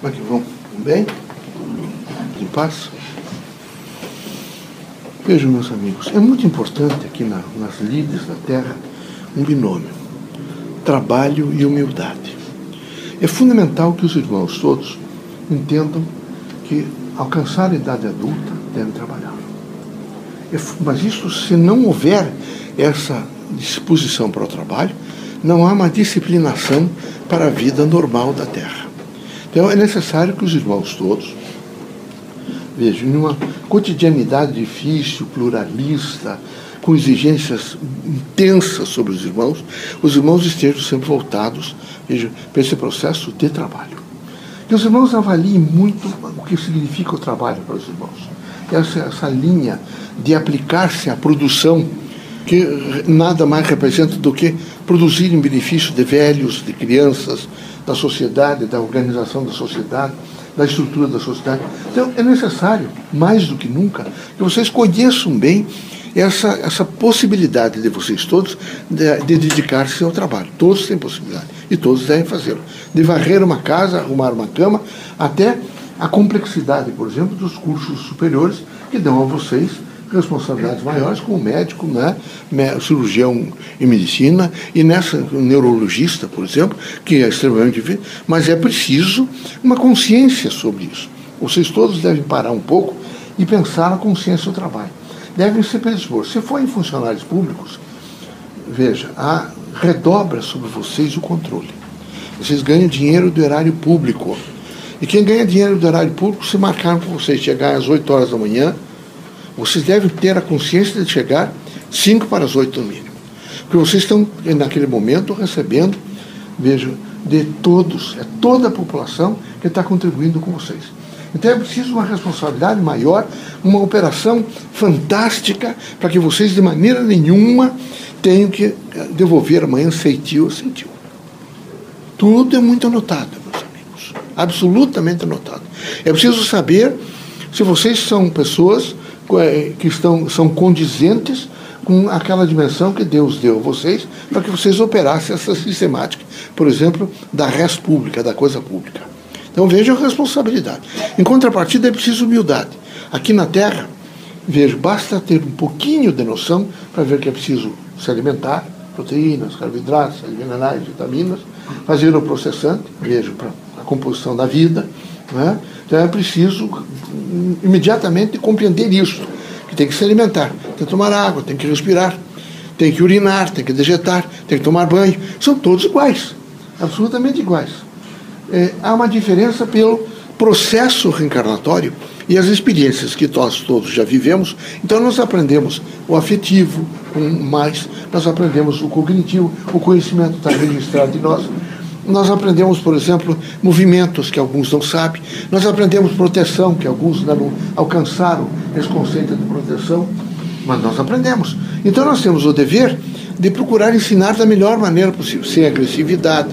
Como é que vão? Bem? Em paz? Vejam, meus amigos, é muito importante aqui na, nas lides da Terra um binômio: trabalho e humildade. É fundamental que os irmãos todos entendam que alcançar a idade adulta devem trabalhar. É mas isso, se não houver essa disposição para o trabalho, não há uma disciplinação para a vida normal da Terra. Então é necessário que os irmãos todos vejam, numa cotidianidade difícil, pluralista, com exigências intensas sobre os irmãos, os irmãos estejam sempre voltados veja, para esse processo de trabalho. Que os irmãos avaliem muito o que significa o trabalho para os irmãos. Essa, essa linha de aplicar-se à produção, que nada mais representa do que produzir em benefício de velhos, de crianças, da sociedade, da organização da sociedade, da estrutura da sociedade. Então, é necessário, mais do que nunca, que vocês conheçam bem essa, essa possibilidade de vocês todos de, de dedicar-se ao trabalho. Todos têm possibilidade e todos devem fazê-lo. De varrer uma casa, arrumar uma cama, até a complexidade, por exemplo, dos cursos superiores que dão a vocês responsabilidades maiores como médico, né, cirurgião em medicina e nessa neurologista, por exemplo, que é extremamente difícil, mas é preciso uma consciência sobre isso. Vocês todos devem parar um pouco e pensar na consciência do trabalho. Devem se predispor. Se forem funcionários públicos, veja, a, redobra sobre vocês o controle. Vocês ganham dinheiro do erário público. E quem ganha dinheiro do erário público, se marcaram para vocês chegar às 8 horas da manhã, vocês devem ter a consciência de chegar 5 para as 8 no mínimo. Porque vocês estão, naquele momento, recebendo, veja, de todos, é toda a população que está contribuindo com vocês. Então é preciso uma responsabilidade maior, uma operação fantástica, para que vocês, de maneira nenhuma, tenham que devolver amanhã ceitil ou sentiu. Tudo é muito anotado, meus amigos. Absolutamente anotado. É preciso saber se vocês são pessoas que estão, são condizentes com aquela dimensão que Deus deu a vocês para que vocês operassem essa sistemática, por exemplo, da res pública, da coisa pública. Então vejam a responsabilidade. Em contrapartida, é preciso humildade. Aqui na Terra, vejo, basta ter um pouquinho de noção para ver que é preciso se alimentar, proteínas, carboidratos, minerais, vitaminas, fazer o processante, vejo, para a composição da vida, né? Então é preciso imediatamente compreender isso, que tem que se alimentar, tem que tomar água, tem que respirar, tem que urinar, tem que dejetar, tem que tomar banho. São todos iguais, absolutamente iguais. É, há uma diferença pelo processo reencarnatório e as experiências que nós todos já vivemos. Então nós aprendemos o afetivo mais, nós aprendemos o cognitivo, o conhecimento está registrado em nós nós aprendemos, por exemplo, movimentos que alguns não sabem. Nós aprendemos proteção, que alguns não alcançaram esse conceito de proteção. Mas nós aprendemos. Então nós temos o dever de procurar ensinar da melhor maneira possível, sem agressividade,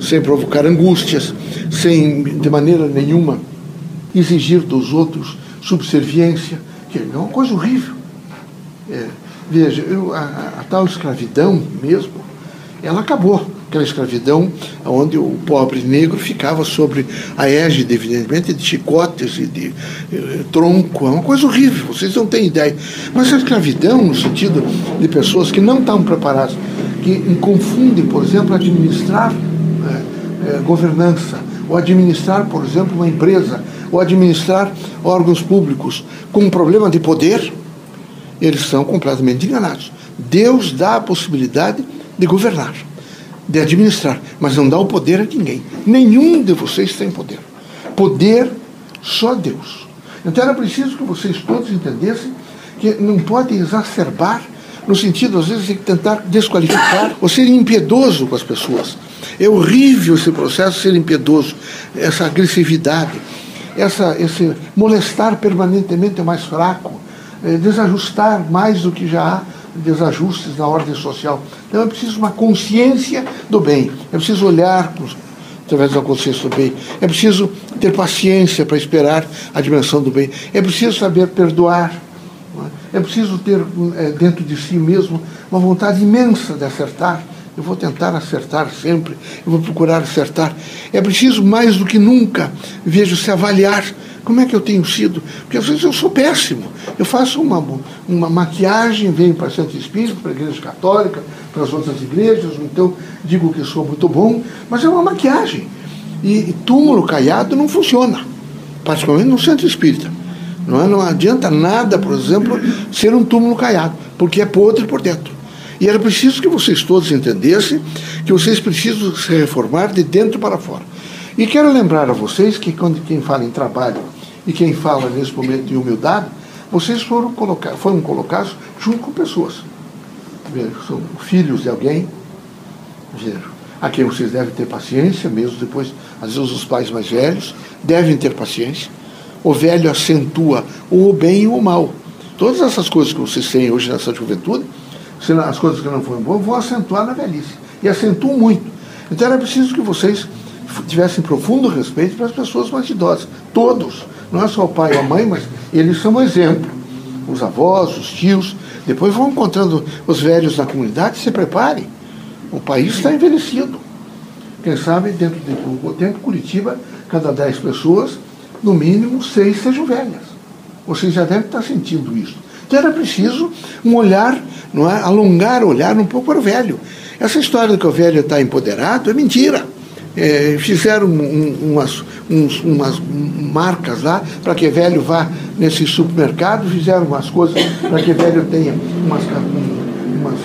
sem provocar angústias, sem de maneira nenhuma exigir dos outros subserviência, que é uma coisa horrível. É, veja, eu, a, a tal escravidão mesmo, ela acabou aquela escravidão onde o pobre negro ficava sobre a égide, evidentemente, de chicotes e de eh, tronco. É uma coisa horrível, vocês não têm ideia. Mas a escravidão, no sentido de pessoas que não estão preparadas, que confundem, por exemplo, administrar eh, eh, governança, ou administrar, por exemplo, uma empresa, ou administrar órgãos públicos com um problema de poder, eles são completamente enganados. Deus dá a possibilidade de governar de administrar, mas não dá o poder a ninguém. Nenhum de vocês tem poder. Poder só Deus. Então era preciso que vocês todos entendessem que não pode exacerbar, no sentido, às vezes, de tentar desqualificar ou ser impiedoso com as pessoas. É horrível esse processo ser impiedoso, essa agressividade, essa, esse molestar permanentemente o mais fraco, é, desajustar mais do que já há desajustes na ordem social. Então é preciso uma consciência do bem, é preciso olhar através da consciência do bem, é preciso ter paciência para esperar a dimensão do bem, é preciso saber perdoar, é? é preciso ter é, dentro de si mesmo uma vontade imensa de acertar, eu vou tentar acertar sempre, eu vou procurar acertar. É preciso mais do que nunca, vejo, se avaliar como é que eu tenho sido? Porque às vezes eu sou péssimo. Eu faço uma, uma maquiagem, venho para Santo Espírito, para a Igreja Católica, para as outras igrejas, então digo que sou muito bom, mas é uma maquiagem. E, túmulo caiado não funciona, particularmente no Centro Espírita. Não, é? não adianta nada, por exemplo, ser um túmulo caiado, porque é podre por dentro. E era preciso que vocês todos entendessem que vocês precisam se reformar de dentro para fora. E quero lembrar a vocês que quando quem fala em trabalho e quem fala nesse momento de humildade, vocês foram, colocar, foram colocados junto com pessoas. São filhos de alguém, a quem vocês devem ter paciência, mesmo depois, às vezes os pais mais velhos devem ter paciência. O velho acentua o bem e o mal. Todas essas coisas que vocês têm hoje nessa juventude, as coisas que não foram boas, vão acentuar na velhice. E acentuam muito. Então era preciso que vocês tivessem profundo respeito para as pessoas mais idosas. Todos. Não é só o pai ou a mãe, mas eles são um exemplo. Os avós, os tios. Depois vão encontrando os velhos na comunidade, se preparem. O país está envelhecido. Quem sabe, dentro do tempo, Curitiba, cada dez pessoas, no mínimo seis sejam velhas. Vocês já devem estar sentindo isso. Então era preciso um olhar, não é? alongar o olhar um pouco para o velho. Essa história de que o velho está empoderado é mentira é, fizeram um, umas, uns, umas marcas lá para que velho vá nesse supermercado, fizeram umas coisas para que velho tenha umas, umas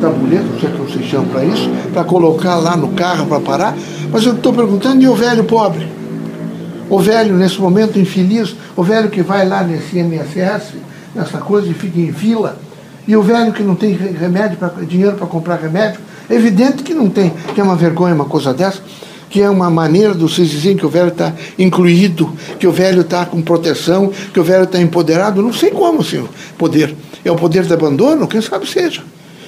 tabuletas, não sei como se chama para isso, para colocar lá no carro para parar. Mas eu estou perguntando, e o velho pobre? O velho, nesse momento infeliz, o velho que vai lá nesse MSS, nessa coisa e fica em fila, e o velho que não tem remédio pra, dinheiro para comprar remédio, é evidente que não tem, que é uma vergonha uma coisa dessa que é uma maneira de vocês dizerem que o velho está incluído, que o velho está com proteção, que o velho está empoderado. Não sei como, senhor, poder. É o poder do abandono? Quem sabe seja.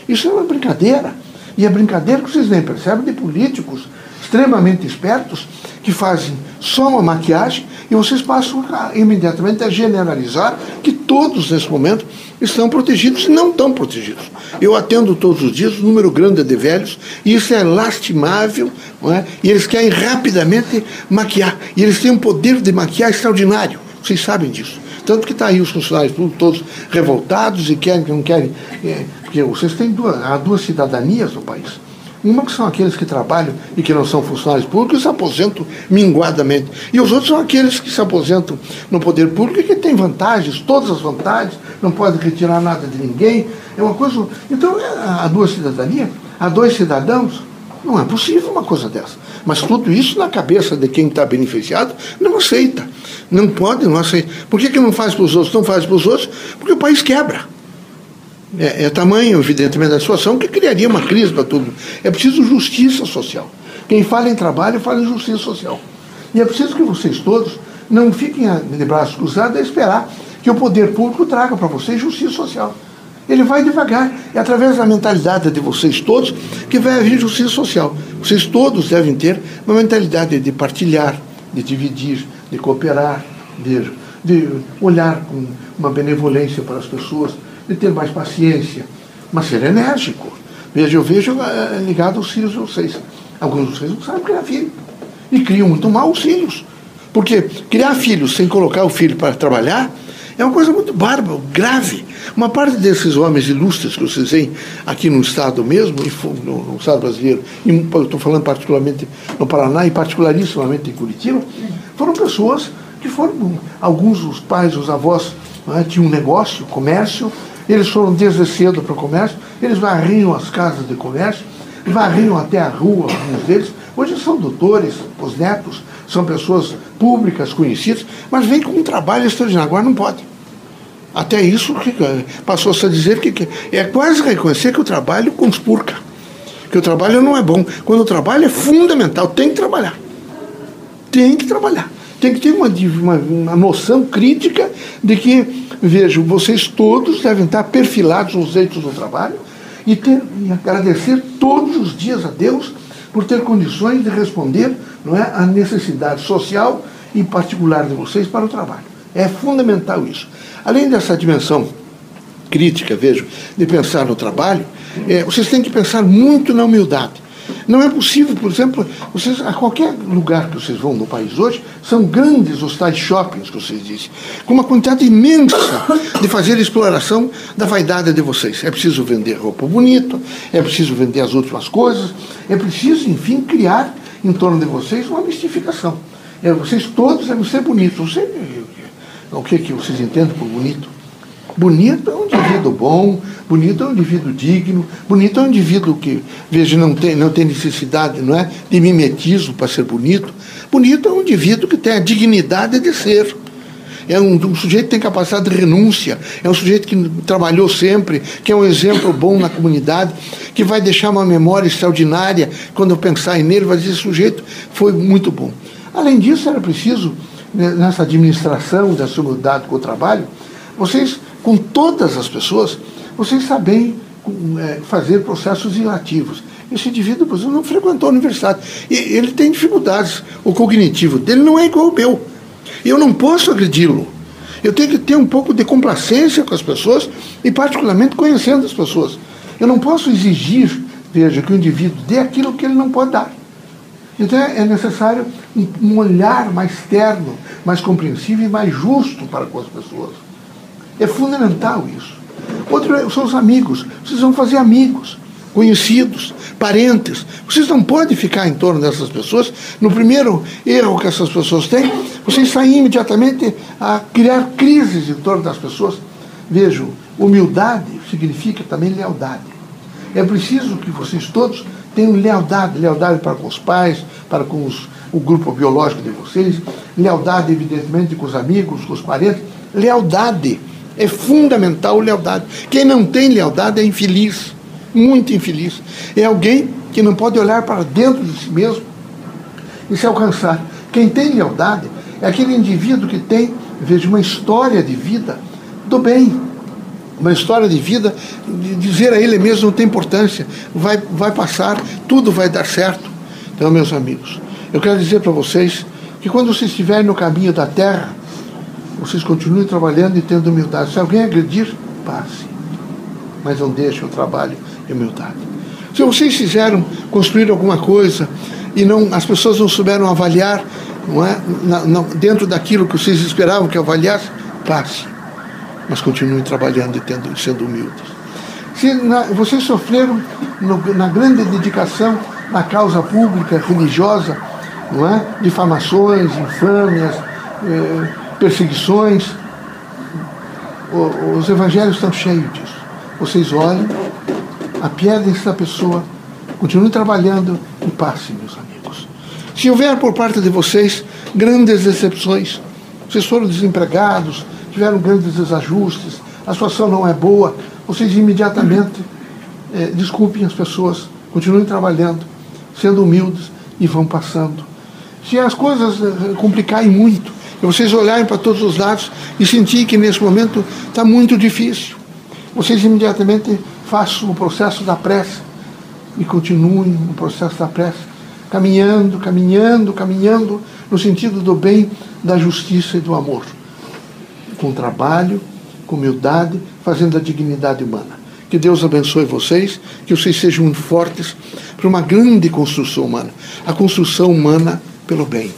Isso é uma brincadeira. E é brincadeira que vocês nem percebem de políticos extremamente espertos que fazem só uma maquiagem e vocês passam a, imediatamente a generalizar que todos nesse momento estão protegidos e não estão protegidos. Eu atendo todos os dias um número grande de velhos e isso é lastimável, é? e eles querem rapidamente maquiar. E eles têm um poder de maquiar extraordinário. Vocês sabem disso. Tanto que está aí os funcionários públicos todos revoltados e querem, não querem. É, porque vocês têm duas, há duas cidadanias no país. Uma que são aqueles que trabalham e que não são funcionários públicos e se aposentam minguadamente. E os outros são aqueles que se aposentam no poder público e que têm vantagens, todas as vantagens, não podem retirar nada de ninguém. É uma coisa. Então, é, há duas cidadanias, há dois cidadãos. Não é possível uma coisa dessa. Mas tudo isso na cabeça de quem está beneficiado não aceita. Não pode, não aceita. Por que, que não faz para os outros? Não faz para os outros? Porque o país quebra. É, é tamanho, evidentemente, da situação que criaria uma crise para tudo. É preciso justiça social. Quem fala em trabalho, fala em justiça social. E é preciso que vocês todos não fiquem de braços cruzados a esperar que o poder público traga para vocês justiça social. Ele vai devagar. É através da mentalidade de vocês todos que vai haver justiça social. Vocês todos devem ter uma mentalidade de partilhar, de dividir, de cooperar, de, de olhar com uma benevolência para as pessoas de ter mais paciência, mas ser enérgico. Veja, eu vejo é, ligado aos filhos de vocês. Alguns de vocês não sabem criar filho. E criam muito mal os filhos. Porque criar filhos sem colocar o filho para trabalhar é uma coisa muito bárbara, grave. Uma parte desses homens ilustres que vocês veem aqui no Estado mesmo, no, no Estado brasileiro, e estou falando particularmente no Paraná e particularissimamente em Curitiba, foram pessoas que foram, alguns os pais, os avós, né, tinham um negócio, comércio, eles foram desde cedo para o comércio, eles varriam as casas de comércio, varriam até a rua, alguns deles. Hoje são doutores, os netos, são pessoas públicas, conhecidas, mas vem com um trabalho extraordinário. Agora não pode. Até isso passou-se a dizer que é quase reconhecer que o trabalho conspurca. Que o trabalho não é bom. Quando o trabalho é fundamental, tem que trabalhar. Tem que trabalhar. Tem que ter uma, uma, uma noção crítica de que Vejo, vocês todos devem estar perfilados nos leitos do trabalho e, ter, e agradecer todos os dias a Deus por ter condições de responder não é, à necessidade social e particular de vocês para o trabalho. É fundamental isso. Além dessa dimensão crítica, vejo, de pensar no trabalho, É, vocês têm que pensar muito na humildade. Não é possível, por exemplo, vocês, a qualquer lugar que vocês vão no país hoje, são grandes os tais shoppings que vocês dizem, com uma quantidade imensa de fazer exploração da vaidade de vocês. É preciso vender roupa bonita, é preciso vender as últimas coisas, é preciso, enfim, criar em torno de vocês uma mistificação. É, vocês todos devem ser bonitos. Você, o que, que vocês entendem por bonito? Bonito é um indivíduo bom, bonito é um indivíduo digno, bonito é um indivíduo que, veja, não tem, não tem necessidade não é, de mimetismo para ser bonito. Bonito é um indivíduo que tem a dignidade de ser. É um, um, sujeito que tem capacidade de renúncia, é um sujeito que trabalhou sempre, que é um exemplo bom na comunidade, que vai deixar uma memória extraordinária quando eu pensar nele, vai dizer: esse sujeito foi muito bom. Além disso, era preciso, né, nessa administração da humildade com o trabalho, vocês com todas as pessoas, vocês sabem é, fazer processos ilativos. Esse indivíduo, por exemplo, não frequentou a universidade. E ele tem dificuldades. O cognitivo dele não é igual ao meu. Eu não posso agredi-lo. Eu tenho que ter um pouco de complacência com as pessoas e, particularmente, conhecendo as pessoas. Eu não posso exigir, veja, que o indivíduo dê aquilo que ele não pode dar. Então é necessário um olhar mais terno, mais compreensível e mais justo para com as pessoas. É fundamental isso. Outro são os amigos. Vocês vão fazer amigos, conhecidos, parentes. Vocês não podem ficar em torno dessas pessoas. No primeiro erro que essas pessoas têm, vocês saem imediatamente a criar crises em torno das pessoas. Vejam, humildade significa também lealdade. É preciso que vocês todos tenham lealdade, lealdade para com os pais, para com os, o grupo biológico de vocês, lealdade, evidentemente, com os amigos, com os parentes, lealdade é fundamental lealdade. Quem não tem lealdade é infeliz, muito infeliz. É alguém que não pode olhar para dentro de si mesmo e se alcançar. Quem tem lealdade é aquele indivíduo que tem, veja, uma história de vida do bem. Uma história de vida, de dizer a ele mesmo não tem importância, vai, vai passar, tudo vai dar certo. Então, meus amigos, eu quero dizer para vocês que quando vocês estiverem no caminho da terra, vocês continuem trabalhando e tendo humildade. Se alguém agredir, passe. Mas não deixe o trabalho e humildade. Se vocês fizeram, construir alguma coisa e não, as pessoas não souberam avaliar não é, na, na, dentro daquilo que vocês esperavam que avaliasse, passe. Mas continuem trabalhando e tendo, sendo humildes. Se na, vocês sofreram no, na grande dedicação na causa pública, religiosa, não é? difamações, infâmias, eh, perseguições. os evangelhos estão cheios disso. Vocês olhem, apiedem-se da pessoa, continuem trabalhando e passem, meus amigos. Se houver por parte de vocês grandes decepções, vocês foram desempregados, tiveram grandes desajustes, a situação não é boa, vocês imediatamente é, desculpem as pessoas, continuem trabalhando, sendo humildes e vão passando. Se as coisas eh, complicarem muito, vocês olharem para todos os lados e sentirem que nesse momento está muito difícil. Vocês imediatamente façam o processo da prece e continuem no processo da prece, caminhando, caminhando, caminhando no sentido do bem, da justiça e do amor. Com trabalho, com humildade, fazendo a dignidade humana. Que Deus abençoe vocês, que vocês sejam fortes para uma grande construção humana. A construção humana pelo bem.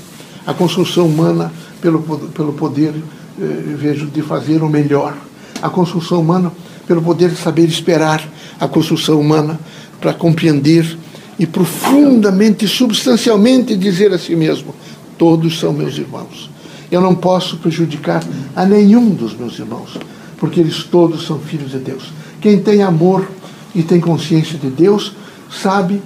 A construção humana pelo, pelo poder, eh, vejo, de fazer o melhor. A construção humana, pelo poder de saber esperar. A construção humana, para compreender e profundamente, substancialmente dizer a si mesmo: todos são meus irmãos. Eu não posso prejudicar a nenhum dos meus irmãos, porque eles todos são filhos de Deus. Quem tem amor e tem consciência de Deus, sabe,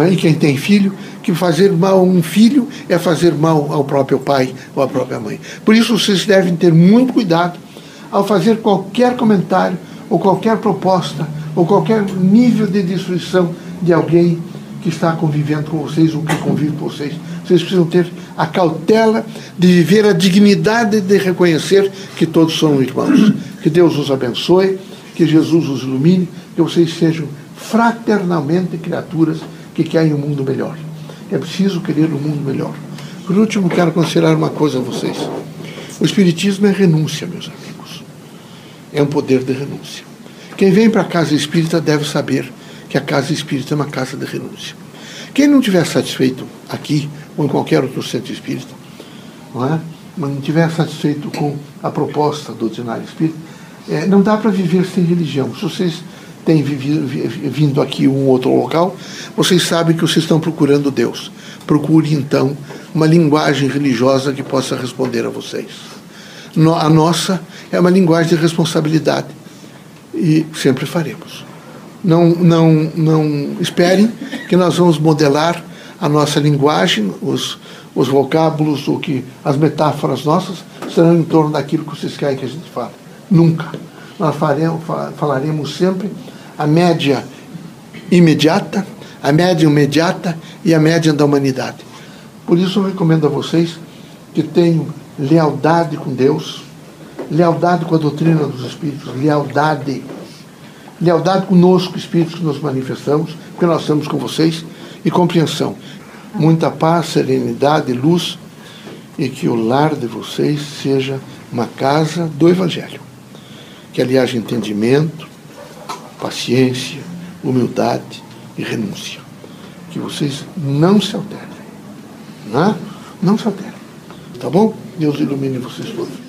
é? e quem tem filho, que fazer mal a um filho é fazer mal ao próprio pai ou à própria mãe. Por isso vocês devem ter muito cuidado ao fazer qualquer comentário ou qualquer proposta ou qualquer nível de destruição de alguém que está convivendo com vocês ou que convive com vocês. Vocês precisam ter a cautela de viver a dignidade de reconhecer que todos são irmãos. Que Deus os abençoe, que Jesus os ilumine, que vocês sejam fraternalmente criaturas que querem um mundo melhor. É preciso querer um mundo melhor. Por último, quero aconselhar uma coisa a vocês. O Espiritismo é renúncia, meus amigos. É um poder de renúncia. Quem vem para a casa espírita deve saber que a casa espírita é uma casa de renúncia. Quem não estiver satisfeito aqui ou em qualquer outro centro espírita, não é? mas não estiver satisfeito com a proposta doutrinária espírita, é, não dá para viver sem religião. Se vocês vivido, vindo aqui um outro local, vocês sabem que vocês estão procurando Deus. Procure então uma linguagem religiosa que possa responder a vocês. a nossa é uma linguagem de responsabilidade e sempre faremos. Não, não, não esperem que nós vamos modelar a nossa linguagem, os, os vocábulos, o que, as metáforas nossas serão em torno daquilo que vocês querem que a gente fale. Nunca. Nós faremos, falaremos sempre a média imediata, a média imediata e a média da humanidade. Por isso eu recomendo a vocês que tenham lealdade com Deus, lealdade com a doutrina dos Espíritos, lealdade. Lealdade conosco, Espíritos, que nos manifestamos, porque nós estamos com vocês, e compreensão. Muita paz, serenidade, luz, e que o lar de vocês seja uma casa do Evangelho. Que ali haja entendimento, paciência, humildade e renúncia. Que vocês não se alterem. Não, é? não se alterem. Tá bom? Deus ilumine vocês todos.